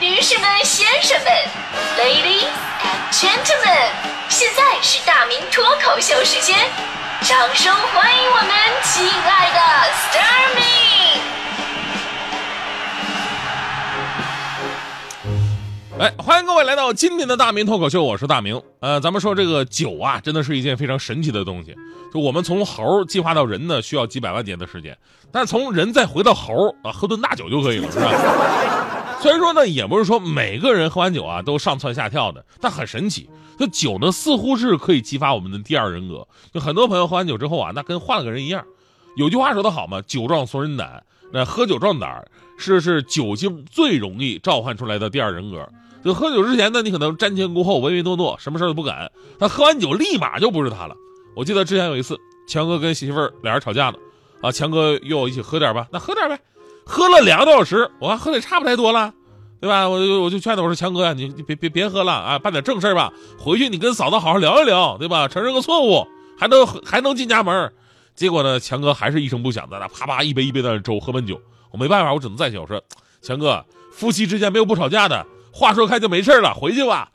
女士们、先生们，Ladies and Gentlemen，现在是大明脱口秀时间，掌声欢迎我们亲爱的 s t a r m y 哎，欢迎各位来到今天的大明脱口秀，我是大明。呃，咱们说这个酒啊，真的是一件非常神奇的东西。就我们从猴进化到人呢，需要几百万年的时间，但是从人再回到猴啊，喝顿大酒就可以了，是吧？虽然说呢，也不是说每个人喝完酒啊都上蹿下跳的，但很神奇，这酒呢似乎是可以激发我们的第二人格。就很多朋友喝完酒之后啊，那跟换了个人一样。有句话说得好嘛，酒壮怂人胆，那喝酒壮胆是是酒精最容易召唤出来的第二人格。就喝酒之前呢，你可能瞻前顾后、唯唯诺诺，什么事都不敢。但喝完酒立马就不是他了。我记得之前有一次，强哥跟媳妇儿俩人吵架了，啊，强哥约我一起喝点吧，那喝点呗。喝了两个多小时，我还喝的差不太多了，对吧？我就我就劝他，我说强哥呀，你你别别别喝了啊，办点正事吧，回去你跟嫂子好好聊一聊，对吧？承认个错误，还能还能进家门。结果呢，强哥还是一声不响的，那啪啪一杯一杯的粥，喝闷酒。我没办法，我只能再劝我说，强哥，夫妻之间没有不吵架的，话说开就没事了，回去吧。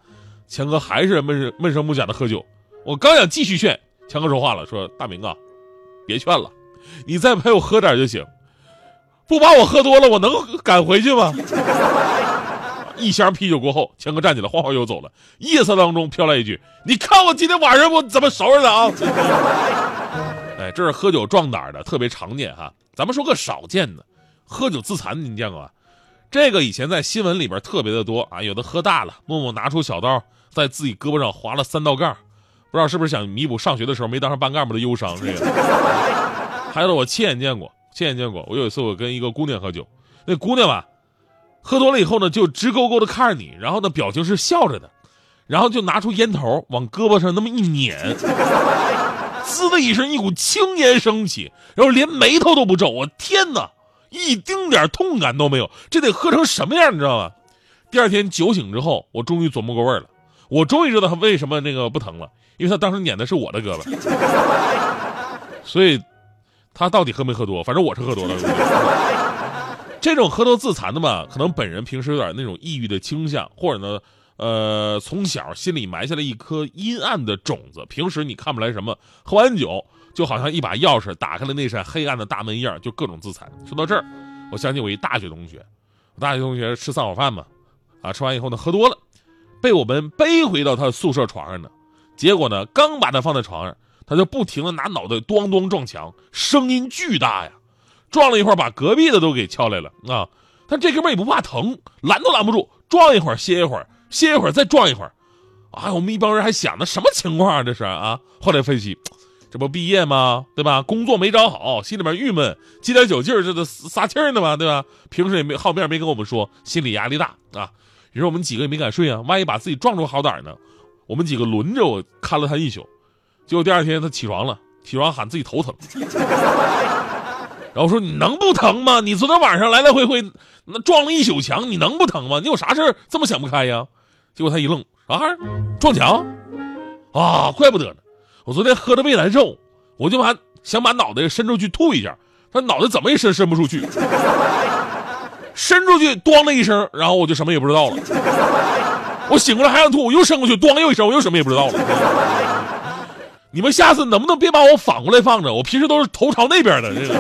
强哥还是闷闷声不响的喝酒。我刚想继续劝。强哥说话了，说：“大明啊，别劝了，你再陪我喝点就行。不把我喝多了，我能赶回去吗？”一箱啤酒过后，强哥站起来，晃晃悠走了。夜色当中飘来一句：“你看我今天晚上我怎么收拾的啊？”哎，这是喝酒壮胆的，特别常见哈。咱们说个少见的，喝酒自残，您见过吗？这个以前在新闻里边特别的多啊。有的喝大了，默默拿出小刀，在自己胳膊上划了三道杠。不知道是不是想弥补上学的时候没当上班干部的忧伤？这个，还有我亲眼见过，亲眼见过。我有一次我跟一个姑娘喝酒，那姑娘吧，喝多了以后呢，就直勾勾的看着你，然后呢，表情是笑着的，然后就拿出烟头往胳膊上那么一捻，滋的一声，一股青烟升起，然后连眉头都不皱。我天哪，一丁点痛感都没有，这得喝成什么样，你知道吗？第二天酒醒之后，我终于琢磨过味儿了，我终于知道他为什么那个不疼了。因为他当时撵的是我的胳膊，所以他到底喝没喝多？反正我是喝多了。这种喝多自残的嘛，可能本人平时有点那种抑郁的倾向，或者呢，呃，从小心里埋下了一颗阴暗的种子。平时你看不来什么，喝完酒就好像一把钥匙打开了那扇黑暗的大门一样，就各种自残。说到这儿，我想起我一大学同学，我大学同学吃散伙饭嘛，啊，吃完以后呢，喝多了，被我们背回到他的宿舍床上呢。结果呢，刚把他放在床上，他就不停的拿脑袋咣咣撞墙，声音巨大呀，撞了一会儿，把隔壁的都给敲来了啊！但这哥们也不怕疼，拦都拦不住，撞一会儿歇一会儿，歇一会儿再撞一会儿，啊！我们一帮人还想着，什么情况啊？这是啊！后来分析，这不毕业吗？对吧？工作没找好，心里面郁闷，借点酒劲儿，这都撒气呢嘛，对吧？平时也没好面没跟我们说，心理压力大啊。于是我们几个也没敢睡啊，万一把自己撞出好歹呢？我们几个轮着我看了他一宿，结果第二天他起床了，起床喊自己头疼，然后说你能不疼吗？你昨天晚上来来回回那撞了一宿墙，你能不疼吗？你有啥事这么想不开呀？结果他一愣，啥玩意儿？撞墙？啊，怪不得呢！我昨天喝的胃难受，我就把想把脑袋伸出去吐一下，他脑袋怎么也伸伸不出去，伸出去咣的一声，然后我就什么也不知道了。我醒过来还想吐，我又伸过去，咣又一声，我又什么也不知道了。你们下次能不能别把我反过来放着？我平时都是头朝那边的。这个，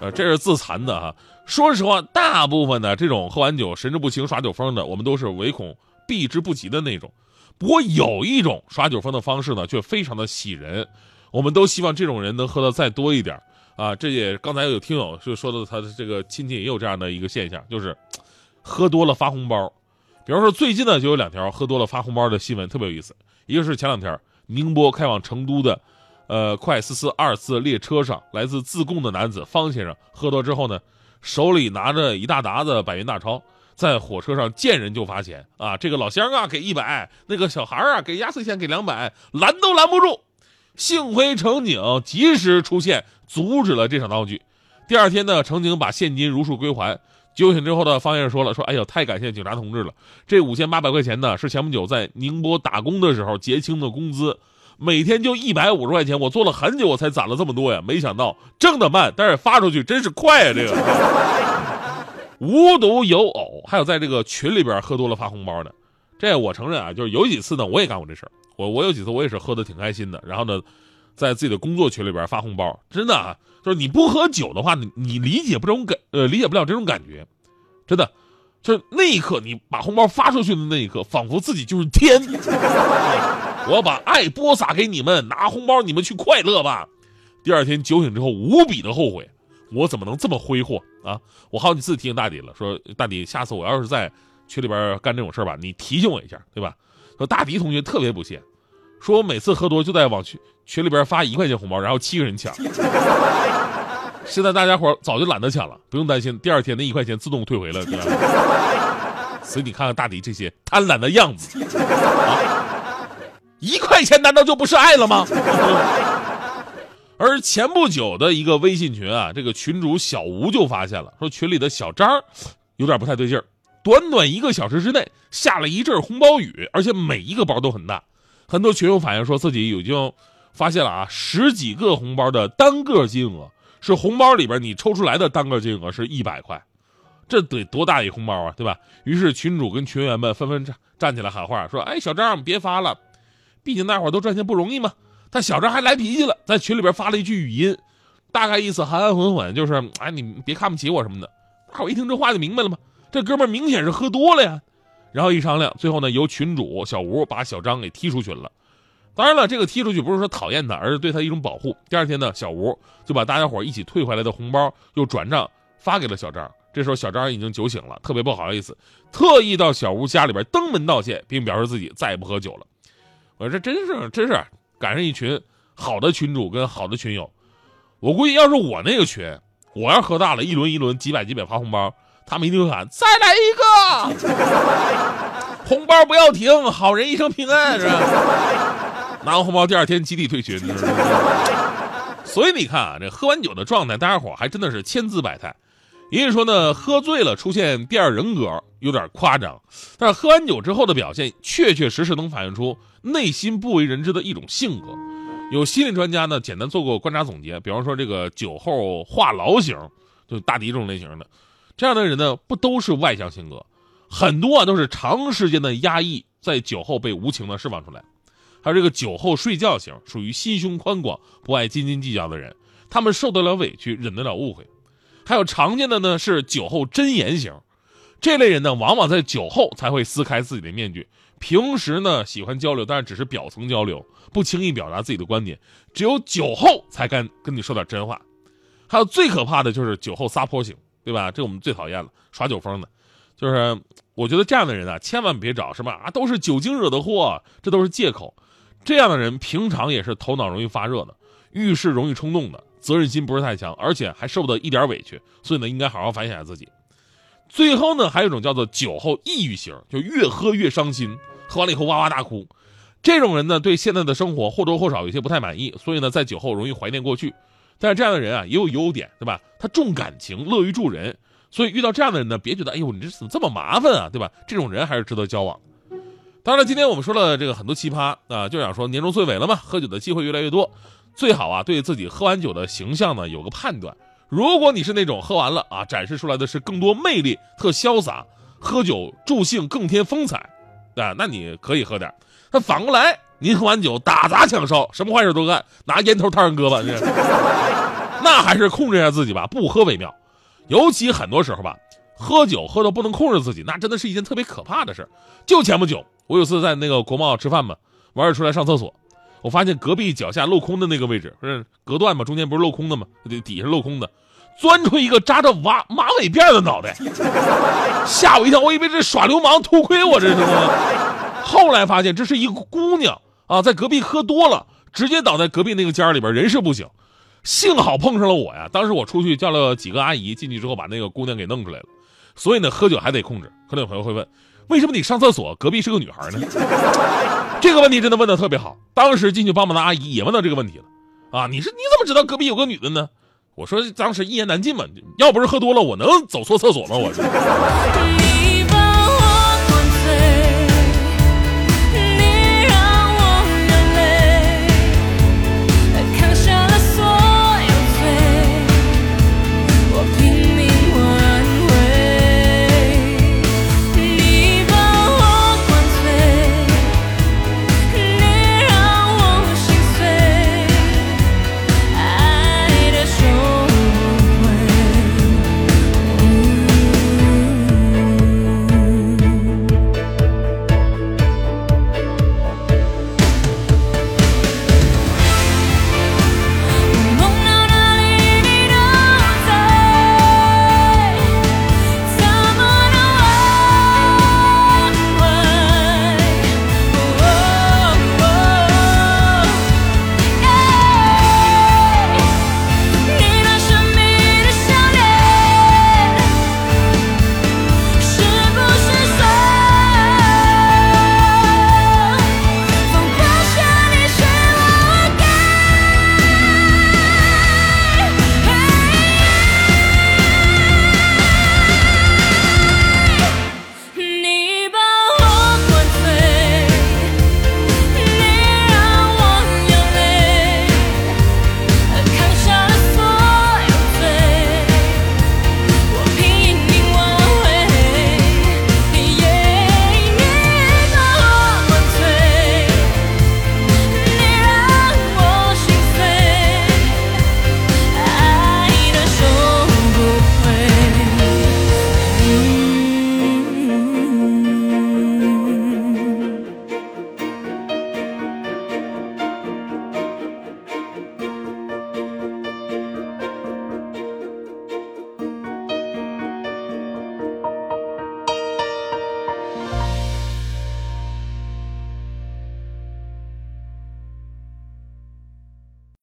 呃，这是自残的哈。说实话，大部分的这种喝完酒神志不清、耍酒疯的，我们都是唯恐避之不及的那种。不过有一种耍酒疯的方式呢，却非常的喜人。我们都希望这种人能喝的再多一点啊。这也刚才有听友就说到，他的这个亲戚也有这样的一个现象，就是喝多了发红包。比方说，最近呢就有两条喝多了发红包的新闻，特别有意思。一个是前两天宁波开往成都的，呃，快四四二次列车上，来自自贡的男子方先生喝多之后呢，手里拿着一大沓子百元大钞，在火车上见人就发钱啊，这个老乡啊给一百，那个小孩啊给压岁钱给两百，拦都拦不住。幸亏乘警及时出现，阻止了这场闹剧。第二天呢，乘警把现金如数归还。酒醒之后的方先生说了：“说，哎呦，太感谢警察同志了！这五千八百块钱呢，是前不久在宁波打工的时候结清的工资，每天就一百五十块钱，我做了很久，我才攒了这么多呀！没想到挣得慢，但是发出去真是快呀！这个，无独有偶，还有在这个群里边喝多了发红包的。这我承认啊，就是有几次呢，我也干过这事儿。我我有几次我也是喝的挺开心的，然后呢，在自己的工作群里边发红包，真的啊，就是你不喝酒的话，你你理解不这种感呃理解不了这种感觉，真的，就是那一刻你把红包发出去的那一刻，仿佛自己就是天，我要把爱播撒给你们，拿红包你们去快乐吧。第二天酒醒之后无比的后悔，我怎么能这么挥霍啊？我好几次提醒大迪了，说大迪，下次我要是在群里边干这种事儿吧，你提醒我一下，对吧？说大迪同学特别不屑，说我每次喝多就在往群群里边发一块钱红包，然后七个人抢。现在大家伙早就懒得抢了，不用担心，第二天那一块钱自动退回了。所以你看看大迪这些贪婪的样子，啊，一块钱难道就不是爱了吗？而前不久的一个微信群啊，这个群主小吴就发现了，说群里的小张有点不太对劲儿。短短一个小时之内下了一阵红包雨，而且每一个包都很大。很多群友反映说自己已经发现了啊，十几个红包的单个金额是红包里边你抽出来的单个金额是一百块，这得多大一红包啊，对吧？于是群主跟群员们纷纷站站起来喊话，说：“哎，小张别发了，毕竟大伙都赚钱不容易嘛。”但小张还来脾气了，在群里边发了一句语音，大概意思含含混混，就是哎你别看不起我什么的。大伙一听这话就明白了嘛。这哥们明显是喝多了呀，然后一商量，最后呢由群主小吴把小张给踢出群了。当然了，这个踢出去不是说讨厌他，而是对他一种保护。第二天呢，小吴就把大家伙一起退回来的红包又转账发给了小张。这时候小张已经酒醒了，特别不好意思，特意到小吴家里边登门道歉，并表示自己再也不喝酒了。我说这真是真是赶上一群好的群主跟好的群友。我估计要是我那个群，我要喝大了，一轮一轮几百几百发红包。他们一定会喊：“再来一个，红包不要停，好人一生平安，是吧？”拿完红包，第二天集体退群。所以你看啊，这喝完酒的状态，大家伙还真的是千姿百态。也就说呢，喝醉了出现第二人格有点夸张，但是喝完酒之后的表现，确确实实能反映出内心不为人知的一种性格。有心理专家呢，简单做过观察总结，比方说这个酒后话痨型，就大迪这种类型的。这样的人呢，不都是外向性格，很多啊都是长时间的压抑，在酒后被无情的释放出来。还有这个酒后睡觉型，属于心胸宽广、不爱斤斤计较的人，他们受得了委屈，忍得了误会。还有常见的呢是酒后真言型，这类人呢往往在酒后才会撕开自己的面具，平时呢喜欢交流，但是只是表层交流，不轻易表达自己的观点，只有酒后才敢跟你说点真话。还有最可怕的就是酒后撒泼型。对吧？这我们最讨厌了，耍酒疯的，就是我觉得这样的人啊，千万别找什么啊，都是酒精惹的祸，这都是借口。这样的人平常也是头脑容易发热的，遇事容易冲动的，责任心不是太强，而且还受不得一点委屈，所以呢，应该好好反省下自己。最后呢，还有一种叫做酒后抑郁型，就越喝越伤心，喝完了以后哇哇大哭。这种人呢，对现在的生活或多或少有些不太满意，所以呢，在酒后容易怀念过去。但是这样的人啊也有优点，对吧？他重感情，乐于助人，所以遇到这样的人呢，别觉得哎呦，你这怎么这么麻烦啊，对吧？这种人还是值得交往。当然了，今天我们说了这个很多奇葩啊，就想说年终岁尾了嘛，喝酒的机会越来越多，最好啊对自己喝完酒的形象呢有个判断。如果你是那种喝完了啊展示出来的是更多魅力、特潇洒，喝酒助兴更添风采，啊，那你可以喝点。那反过来。您喝完酒打砸抢烧，什么坏事都干，拿烟头烫人胳膊，那还是控制一下自己吧，不喝为妙。尤其很多时候吧，喝酒喝到不能控制自己，那真的是一件特别可怕的事就前不久，我有次在那个国贸吃饭嘛，完事出来上厕所，我发现隔壁脚下镂空的那个位置，不是隔断嘛，中间不是镂空的嘛？底下镂空的，钻出一个扎着马马尾辫的脑袋，吓我一跳，我以为这耍流氓偷窥我这是吗？后来发现这是一个姑娘。啊，在隔壁喝多了，直接倒在隔壁那个间里边，人事不省。幸好碰上了我呀！当时我出去叫了几个阿姨进去之后，把那个姑娘给弄出来了。所以呢，喝酒还得控制。可能有朋友会问，为什么你上厕所隔壁是个女孩呢？这个问题真的问的特别好。当时进去帮忙的阿姨也问到这个问题了。啊，你是你怎么知道隔壁有个女的呢？我说当时一言难尽嘛，要不是喝多了，我能走错厕所吗？我。